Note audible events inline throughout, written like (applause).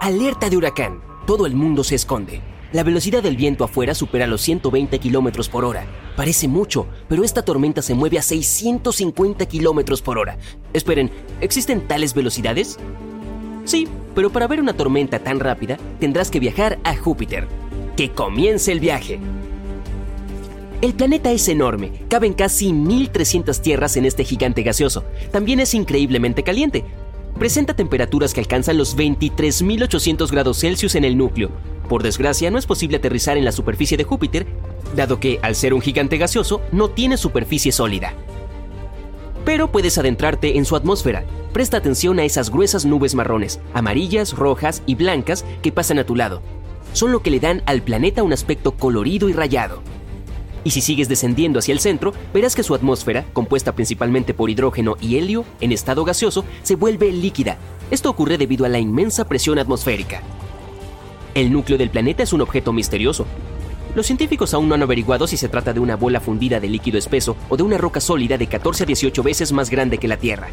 Alerta de huracán. Todo el mundo se esconde. La velocidad del viento afuera supera los 120 kilómetros por hora. Parece mucho, pero esta tormenta se mueve a 650 kilómetros por hora. Esperen, ¿existen tales velocidades? Sí, pero para ver una tormenta tan rápida tendrás que viajar a Júpiter. ¡Que comience el viaje! El planeta es enorme, caben casi 1300 tierras en este gigante gaseoso. También es increíblemente caliente, presenta temperaturas que alcanzan los 23.800 grados Celsius en el núcleo. Por desgracia, no es posible aterrizar en la superficie de Júpiter, dado que, al ser un gigante gaseoso, no tiene superficie sólida. Pero puedes adentrarte en su atmósfera. Presta atención a esas gruesas nubes marrones, amarillas, rojas y blancas que pasan a tu lado. Son lo que le dan al planeta un aspecto colorido y rayado. Y si sigues descendiendo hacia el centro, verás que su atmósfera, compuesta principalmente por hidrógeno y helio en estado gaseoso, se vuelve líquida. Esto ocurre debido a la inmensa presión atmosférica. El núcleo del planeta es un objeto misterioso. Los científicos aún no han averiguado si se trata de una bola fundida de líquido espeso o de una roca sólida de 14 a 18 veces más grande que la Tierra.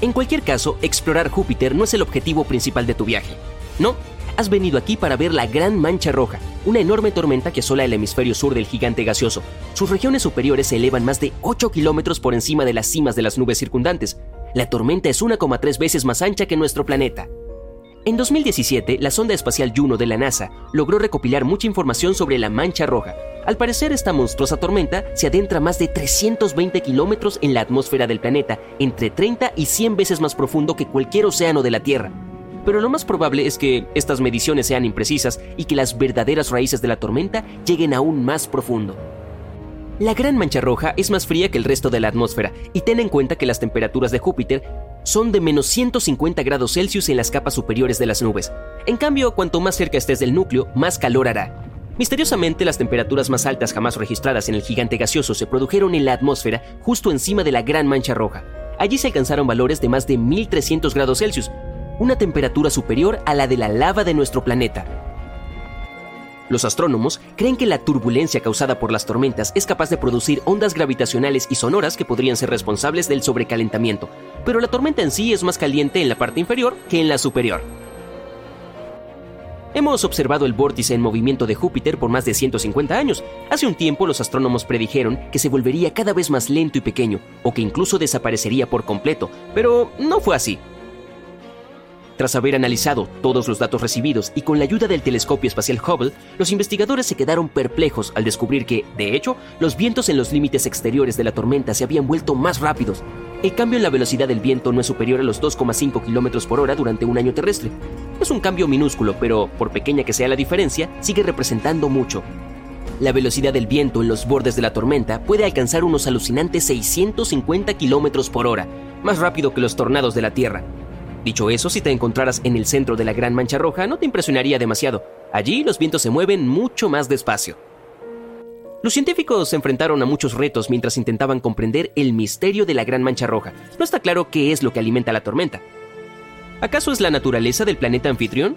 En cualquier caso, explorar Júpiter no es el objetivo principal de tu viaje. No, has venido aquí para ver la Gran Mancha Roja, una enorme tormenta que asola el hemisferio sur del gigante gaseoso. Sus regiones superiores se elevan más de 8 kilómetros por encima de las cimas de las nubes circundantes. La tormenta es 1,3 veces más ancha que nuestro planeta. En 2017, la sonda espacial Juno de la NASA logró recopilar mucha información sobre la Mancha Roja. Al parecer, esta monstruosa tormenta se adentra más de 320 kilómetros en la atmósfera del planeta, entre 30 y 100 veces más profundo que cualquier océano de la Tierra pero lo más probable es que estas mediciones sean imprecisas y que las verdaderas raíces de la tormenta lleguen aún más profundo. La gran mancha roja es más fría que el resto de la atmósfera y ten en cuenta que las temperaturas de Júpiter son de menos 150 grados Celsius en las capas superiores de las nubes. En cambio, cuanto más cerca estés del núcleo, más calor hará. Misteriosamente, las temperaturas más altas jamás registradas en el gigante gaseoso se produjeron en la atmósfera justo encima de la gran mancha roja. Allí se alcanzaron valores de más de 1300 grados Celsius, una temperatura superior a la de la lava de nuestro planeta. Los astrónomos creen que la turbulencia causada por las tormentas es capaz de producir ondas gravitacionales y sonoras que podrían ser responsables del sobrecalentamiento, pero la tormenta en sí es más caliente en la parte inferior que en la superior. Hemos observado el vórtice en movimiento de Júpiter por más de 150 años. Hace un tiempo los astrónomos predijeron que se volvería cada vez más lento y pequeño, o que incluso desaparecería por completo, pero no fue así. Tras haber analizado todos los datos recibidos y con la ayuda del telescopio espacial Hubble, los investigadores se quedaron perplejos al descubrir que, de hecho, los vientos en los límites exteriores de la tormenta se habían vuelto más rápidos. El cambio en la velocidad del viento no es superior a los 2,5 km por hora durante un año terrestre. Es un cambio minúsculo, pero por pequeña que sea la diferencia, sigue representando mucho. La velocidad del viento en los bordes de la tormenta puede alcanzar unos alucinantes 650 km por hora, más rápido que los tornados de la Tierra. Dicho eso, si te encontraras en el centro de la Gran Mancha Roja, no te impresionaría demasiado. Allí los vientos se mueven mucho más despacio. Los científicos se enfrentaron a muchos retos mientras intentaban comprender el misterio de la Gran Mancha Roja. No está claro qué es lo que alimenta la tormenta. ¿Acaso es la naturaleza del planeta anfitrión?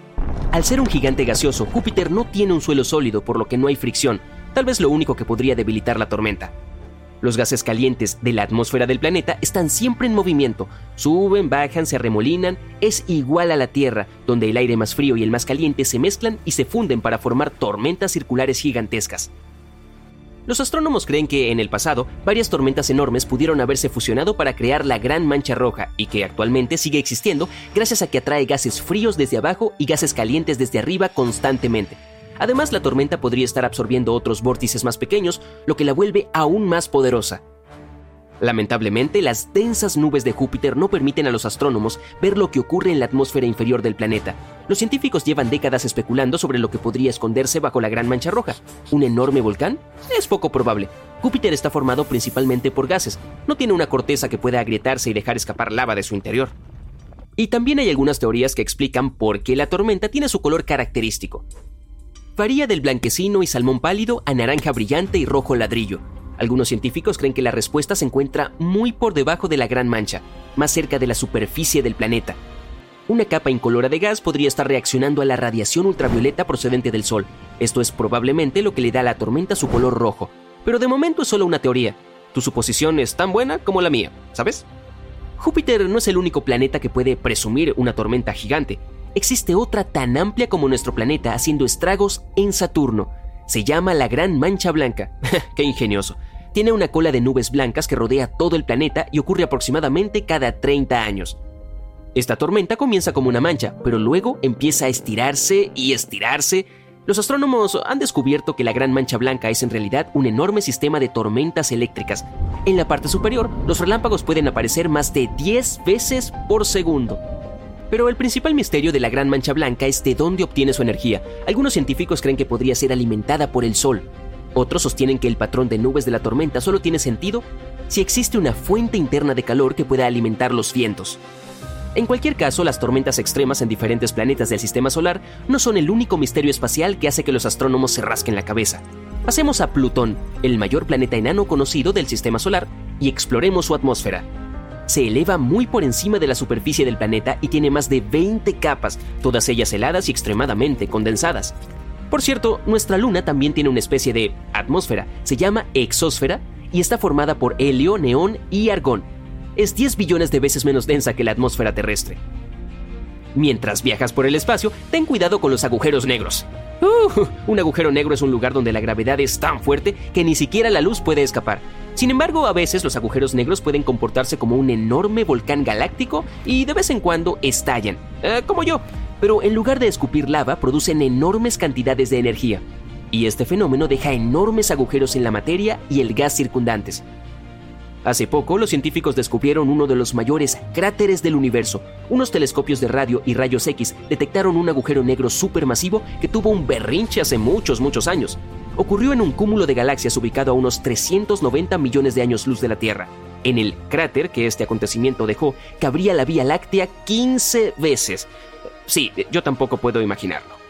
Al ser un gigante gaseoso, Júpiter no tiene un suelo sólido, por lo que no hay fricción, tal vez lo único que podría debilitar la tormenta. Los gases calientes de la atmósfera del planeta están siempre en movimiento, suben, bajan, se arremolinan, es igual a la Tierra, donde el aire más frío y el más caliente se mezclan y se funden para formar tormentas circulares gigantescas. Los astrónomos creen que en el pasado varias tormentas enormes pudieron haberse fusionado para crear la Gran Mancha Roja y que actualmente sigue existiendo gracias a que atrae gases fríos desde abajo y gases calientes desde arriba constantemente, Además, la tormenta podría estar absorbiendo otros vórtices más pequeños, lo que la vuelve aún más poderosa. Lamentablemente, las densas nubes de Júpiter no permiten a los astrónomos ver lo que ocurre en la atmósfera inferior del planeta. Los científicos llevan décadas especulando sobre lo que podría esconderse bajo la Gran Mancha Roja. ¿Un enorme volcán? Es poco probable. Júpiter está formado principalmente por gases. No tiene una corteza que pueda agrietarse y dejar escapar lava de su interior. Y también hay algunas teorías que explican por qué la tormenta tiene su color característico. Varía del blanquecino y salmón pálido a naranja brillante y rojo ladrillo. Algunos científicos creen que la respuesta se encuentra muy por debajo de la Gran Mancha, más cerca de la superficie del planeta. Una capa incolora de gas podría estar reaccionando a la radiación ultravioleta procedente del Sol. Esto es probablemente lo que le da a la tormenta su color rojo. Pero de momento es solo una teoría. Tu suposición es tan buena como la mía, ¿sabes? Júpiter no es el único planeta que puede presumir una tormenta gigante. Existe otra tan amplia como nuestro planeta haciendo estragos en Saturno. Se llama la Gran Mancha Blanca. (laughs) ¡Qué ingenioso! Tiene una cola de nubes blancas que rodea todo el planeta y ocurre aproximadamente cada 30 años. Esta tormenta comienza como una mancha, pero luego empieza a estirarse y estirarse. Los astrónomos han descubierto que la Gran Mancha Blanca es en realidad un enorme sistema de tormentas eléctricas. En la parte superior, los relámpagos pueden aparecer más de 10 veces por segundo. Pero el principal misterio de la Gran Mancha Blanca es de dónde obtiene su energía. Algunos científicos creen que podría ser alimentada por el Sol. Otros sostienen que el patrón de nubes de la tormenta solo tiene sentido si existe una fuente interna de calor que pueda alimentar los vientos. En cualquier caso, las tormentas extremas en diferentes planetas del sistema solar no son el único misterio espacial que hace que los astrónomos se rasquen la cabeza. Pasemos a Plutón, el mayor planeta enano conocido del sistema solar, y exploremos su atmósfera. Se eleva muy por encima de la superficie del planeta y tiene más de 20 capas, todas ellas heladas y extremadamente condensadas. Por cierto, nuestra Luna también tiene una especie de atmósfera, se llama exósfera y está formada por helio, neón y argón, es 10 billones de veces menos densa que la atmósfera terrestre. Mientras viajas por el espacio, ten cuidado con los agujeros negros. Uh, un agujero negro es un lugar donde la gravedad es tan fuerte que ni siquiera la luz puede escapar. Sin embargo, a veces los agujeros negros pueden comportarse como un enorme volcán galáctico y de vez en cuando estallan, eh, como yo, pero en lugar de escupir lava producen enormes cantidades de energía. Y este fenómeno deja enormes agujeros en la materia y el gas circundantes, Hace poco, los científicos descubrieron uno de los mayores cráteres del universo. Unos telescopios de radio y rayos X detectaron un agujero negro supermasivo que tuvo un berrinche hace muchos, muchos años. Ocurrió en un cúmulo de galaxias ubicado a unos 390 millones de años luz de la Tierra. En el cráter que este acontecimiento dejó, cabría la Vía Láctea 15 veces. Sí, yo tampoco puedo imaginarlo.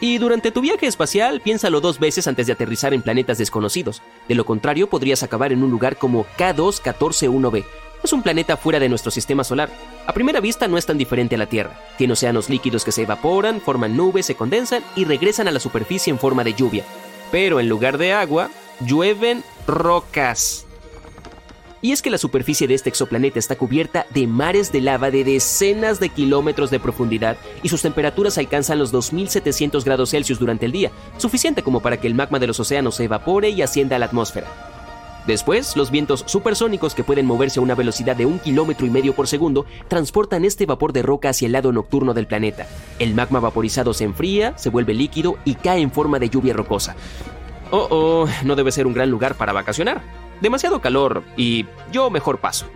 Y durante tu viaje espacial, piénsalo dos veces antes de aterrizar en planetas desconocidos. De lo contrario, podrías acabar en un lugar como K2-141b. Es un planeta fuera de nuestro sistema solar. A primera vista no es tan diferente a la Tierra. Tiene océanos líquidos que se evaporan, forman nubes, se condensan y regresan a la superficie en forma de lluvia. Pero en lugar de agua, llueven rocas. Y es que la superficie de este exoplaneta está cubierta de mares de lava de decenas de kilómetros de profundidad y sus temperaturas alcanzan los 2700 grados Celsius durante el día, suficiente como para que el magma de los océanos se evapore y ascienda a la atmósfera. Después, los vientos supersónicos que pueden moverse a una velocidad de un kilómetro y medio por segundo transportan este vapor de roca hacia el lado nocturno del planeta. El magma vaporizado se enfría, se vuelve líquido y cae en forma de lluvia rocosa. Oh, oh, no debe ser un gran lugar para vacacionar demasiado calor y yo mejor paso.